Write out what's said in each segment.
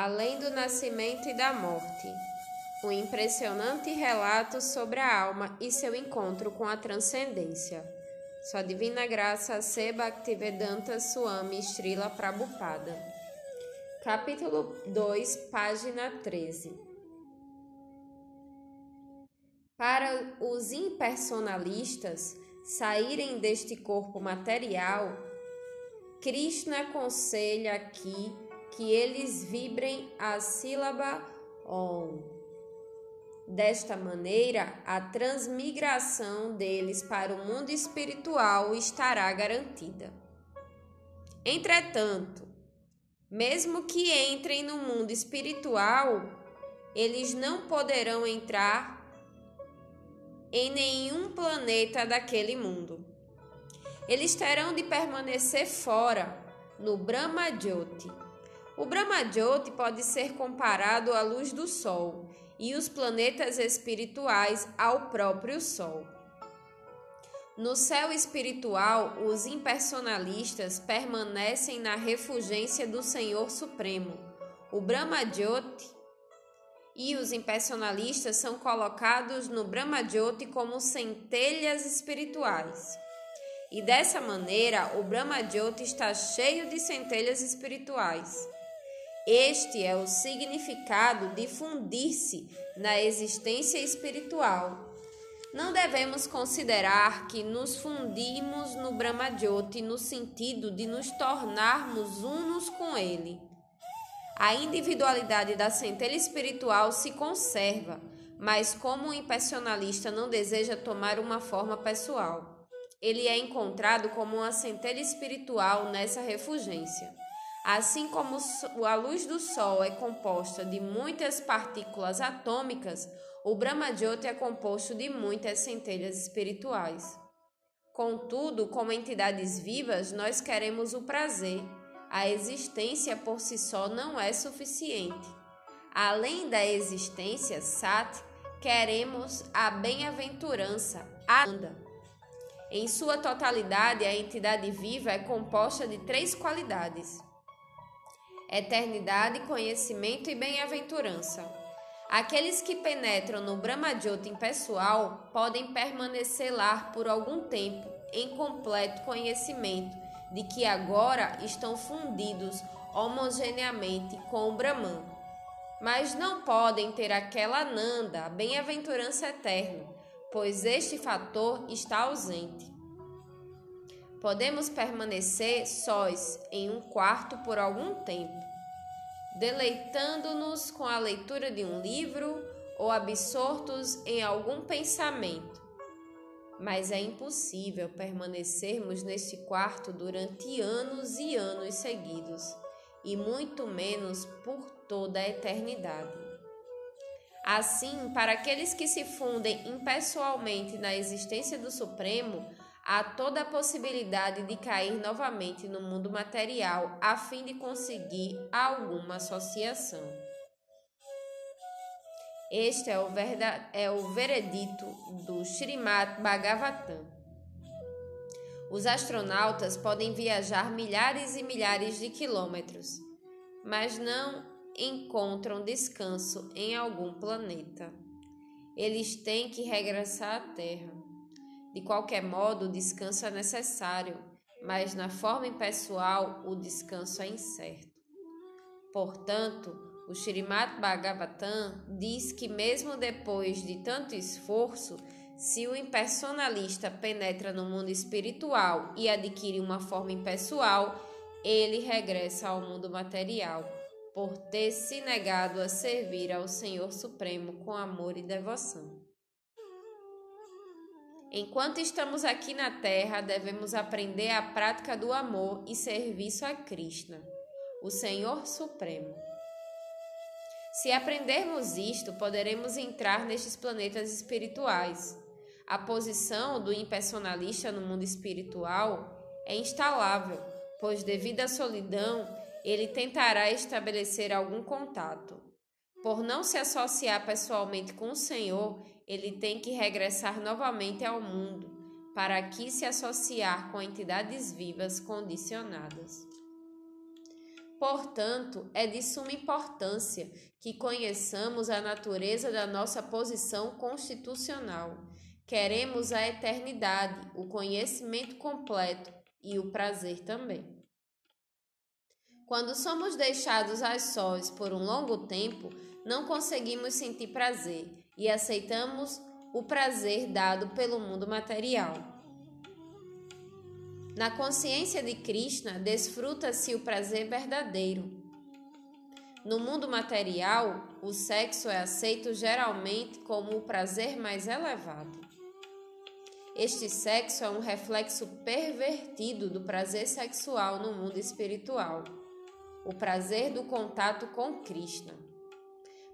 Além do nascimento e da morte. Um impressionante relato sobre a alma e seu encontro com a transcendência. Sua divina graça Se Bhaktivedanta Swami Srila Prabhupada. Capítulo 2, página 13. Para os impersonalistas saírem deste corpo material, Krishna aconselha aqui que eles vibrem a sílaba Om. Desta maneira, a transmigração deles para o mundo espiritual estará garantida. Entretanto, mesmo que entrem no mundo espiritual, eles não poderão entrar em nenhum planeta daquele mundo. Eles terão de permanecer fora, no Brahma Jyoti. O Brahma Jyoti pode ser comparado à luz do Sol e os planetas espirituais ao próprio Sol. No céu espiritual, os impersonalistas permanecem na refugência do Senhor Supremo. O Brahma Jyoti e os impersonalistas são colocados no Brahma Jyoti como centelhas espirituais. E dessa maneira, o Brahma Jyoti está cheio de centelhas espirituais. Este é o significado de fundir-se na existência espiritual não devemos considerar que nos fundimos no Brahmajyoti no sentido de nos tornarmos unos com ele. A individualidade da centelha espiritual se conserva, mas como o impersonalista não deseja tomar uma forma pessoal, ele é encontrado como uma centelha espiritual nessa refugência. Assim como a luz do Sol é composta de muitas partículas atômicas, o Brahmajyoti é composto de muitas centelhas espirituais. Contudo, como entidades vivas, nós queremos o prazer. A existência por si só não é suficiente. Além da existência, Sat, queremos a bem-aventurança, Anda. Em sua totalidade, a entidade viva é composta de três qualidades: eternidade, conhecimento e bem-aventurança. Aqueles que penetram no Brahmajyoti impessoal podem permanecer lá por algum tempo em completo conhecimento de que agora estão fundidos homogeneamente com o Brahman. Mas não podem ter aquela Nanda, a bem-aventurança eterna, pois este fator está ausente. Podemos permanecer sós em um quarto por algum tempo deleitando-nos com a leitura de um livro ou absortos em algum pensamento. Mas é impossível permanecermos neste quarto durante anos e anos seguidos, e muito menos por toda a eternidade. Assim, para aqueles que se fundem impessoalmente na existência do Supremo, há toda a possibilidade de cair novamente no mundo material a fim de conseguir alguma associação. Este é o, é o veredito do Srimad Bhagavatam. Os astronautas podem viajar milhares e milhares de quilômetros, mas não encontram descanso em algum planeta. Eles têm que regressar à Terra. De qualquer modo, o descanso é necessário, mas na forma impessoal o descanso é incerto. Portanto, o Srimad Bhagavatam diz que mesmo depois de tanto esforço, se o impersonalista penetra no mundo espiritual e adquire uma forma impessoal, ele regressa ao mundo material, por ter se negado a servir ao Senhor Supremo com amor e devoção. Enquanto estamos aqui na Terra, devemos aprender a prática do amor e serviço a Krishna, o Senhor Supremo. Se aprendermos isto, poderemos entrar nestes planetas espirituais. A posição do impersonalista no mundo espiritual é instalável, pois, devido à solidão, ele tentará estabelecer algum contato. Por não se associar pessoalmente com o Senhor, ele tem que regressar novamente ao mundo para aqui se associar com entidades vivas condicionadas. Portanto, é de suma importância que conheçamos a natureza da nossa posição constitucional. Queremos a eternidade, o conhecimento completo e o prazer também. Quando somos deixados às sós por um longo tempo, não conseguimos sentir prazer e aceitamos o prazer dado pelo mundo material. Na consciência de Krishna, desfruta-se o prazer verdadeiro. No mundo material, o sexo é aceito geralmente como o prazer mais elevado. Este sexo é um reflexo pervertido do prazer sexual no mundo espiritual, o prazer do contato com Krishna.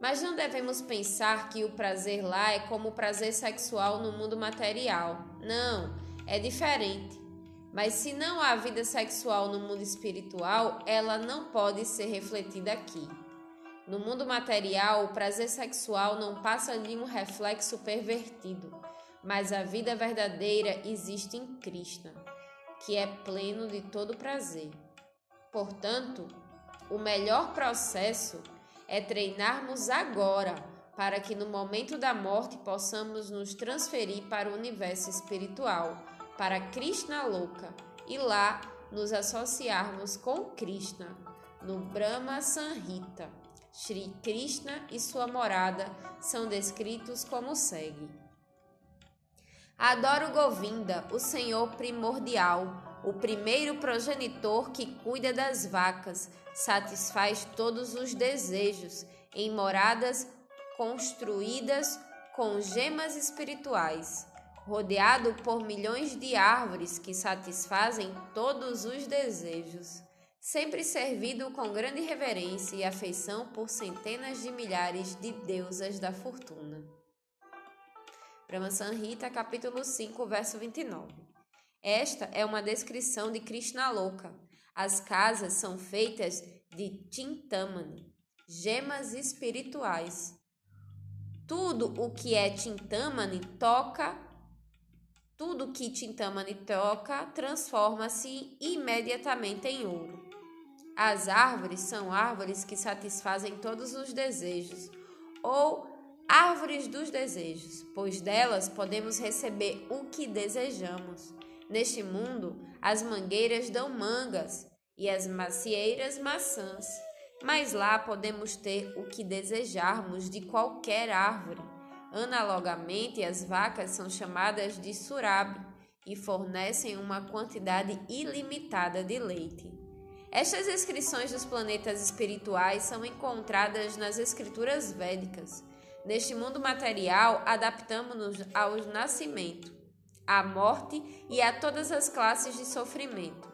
Mas não devemos pensar que o prazer lá é como o prazer sexual no mundo material. Não, é diferente. Mas se não há vida sexual no mundo espiritual, ela não pode ser refletida aqui. No mundo material, o prazer sexual não passa de um reflexo pervertido, mas a vida verdadeira existe em Krishna, que é pleno de todo prazer. Portanto, o melhor processo é treinarmos agora, para que no momento da morte possamos nos transferir para o universo espiritual para Krishna Loka e lá nos associarmos com Krishna no Brahma Sanhita. Shri Krishna e sua morada são descritos como segue: Adoro Govinda, o Senhor primordial, o primeiro progenitor que cuida das vacas, satisfaz todos os desejos em moradas construídas com gemas espirituais rodeado por milhões de árvores que satisfazem todos os desejos, sempre servido com grande reverência e afeição por centenas de milhares de deusas da fortuna. Brahma Sanhita, capítulo 5, verso 29. Esta é uma descrição de Krishna Loka. As casas são feitas de Tintamani, gemas espirituais. Tudo o que é Tintamani toca tudo que Tintamani toca transforma-se imediatamente em ouro. As árvores são árvores que satisfazem todos os desejos, ou árvores dos desejos, pois delas podemos receber o que desejamos. Neste mundo, as mangueiras dão mangas e as macieiras maçãs, mas lá podemos ter o que desejarmos de qualquer árvore. Analogamente, as vacas são chamadas de surab e fornecem uma quantidade ilimitada de leite. Estas descrições dos planetas espirituais são encontradas nas escrituras védicas. Neste mundo material, adaptamos-nos ao nascimento, à morte e a todas as classes de sofrimento.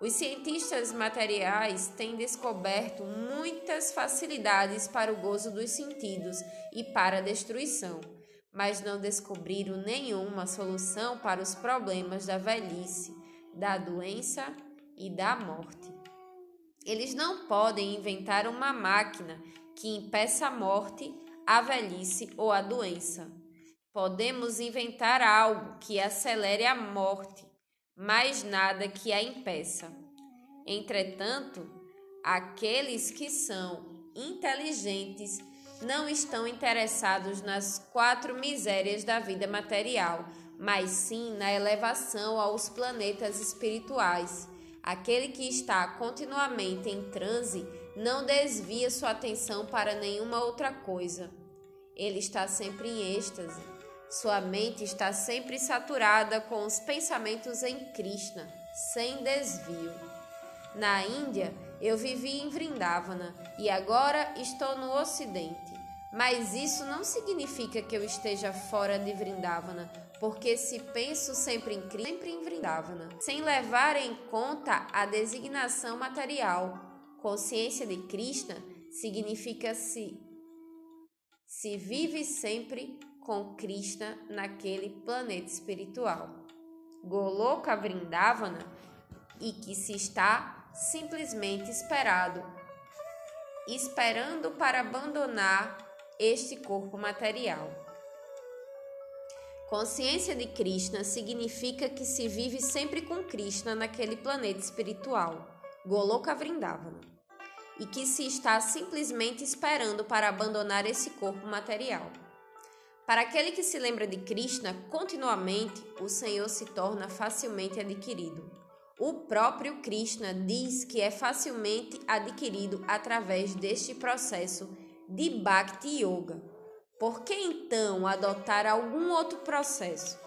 Os cientistas materiais têm descoberto muitas facilidades para o gozo dos sentidos e para a destruição, mas não descobriram nenhuma solução para os problemas da velhice, da doença e da morte. Eles não podem inventar uma máquina que impeça a morte, a velhice ou a doença. Podemos inventar algo que acelere a morte, mais nada que a impeça. Entretanto, aqueles que são inteligentes não estão interessados nas quatro misérias da vida material, mas sim na elevação aos planetas espirituais. Aquele que está continuamente em transe não desvia sua atenção para nenhuma outra coisa. Ele está sempre em êxtase sua mente está sempre saturada com os pensamentos em Krishna, sem desvio. Na Índia, eu vivi em Vrindavana e agora estou no Ocidente. Mas isso não significa que eu esteja fora de Vrindavana, porque se penso sempre em Krishna, sempre em Vrindavana, sem levar em conta a designação material. Consciência de Krishna significa se se vive sempre com Krishna naquele planeta espiritual. Goloka Vrindavana e que se está simplesmente esperado, esperando para abandonar este corpo material. Consciência de Krishna significa que se vive sempre com Krishna naquele planeta espiritual, Goloka Vrindavana. e que se está simplesmente esperando para abandonar esse corpo material. Para aquele que se lembra de Krishna continuamente, o Senhor se torna facilmente adquirido. O próprio Krishna diz que é facilmente adquirido através deste processo de Bhakti Yoga. Por que então adotar algum outro processo?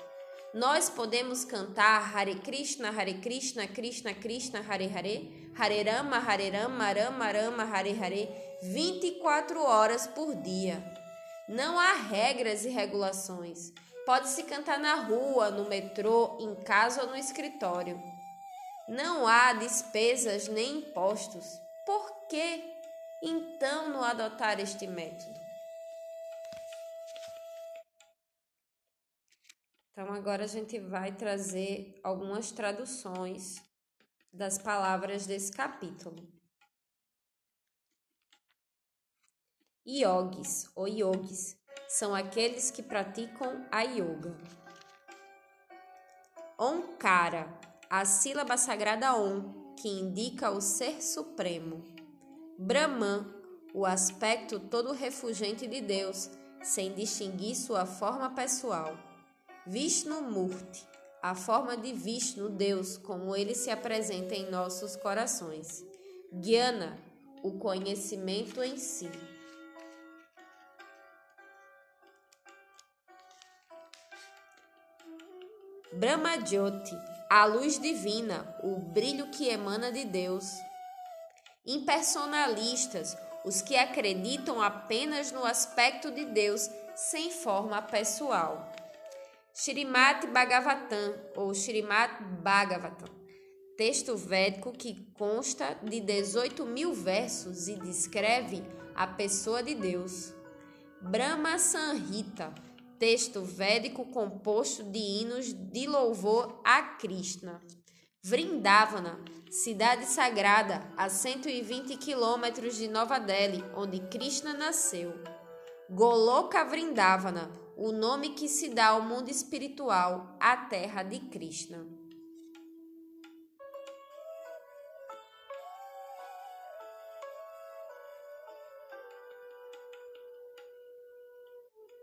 Nós podemos cantar Hare Krishna, Hare Krishna, Krishna Krishna, Hare Hare, Hare Rama, Hare Rama, Rama Rama, Hare Hare, 24 horas por dia. Não há regras e regulações. Pode-se cantar na rua, no metrô, em casa ou no escritório. Não há despesas nem impostos. Por que então não adotar este método? Então, agora a gente vai trazer algumas traduções das palavras desse capítulo. Yogis ou yogis são aqueles que praticam a yoga. Onkara, a sílaba sagrada Om, que indica o ser supremo. Brahman, o aspecto todo refugente de Deus, sem distinguir sua forma pessoal. Vishnu Murti, a forma de Vishnu, Deus, como ele se apresenta em nossos corações. Jnana, o conhecimento em si. Brahmajyoti, a luz divina, o brilho que emana de Deus. Impersonalistas, os que acreditam apenas no aspecto de Deus sem forma pessoal. Shrimat Bhagavatam ou Shrimat Bhagavatam, texto védico que consta de 18 mil versos e descreve a pessoa de Deus. Brahma Sanhita, texto védico composto de hinos de louvor a Krishna. Vrindavana, cidade sagrada a 120 quilômetros de Nova Delhi, onde Krishna nasceu. Goloka Vrindavana, o nome que se dá ao mundo espiritual, a terra de Krishna.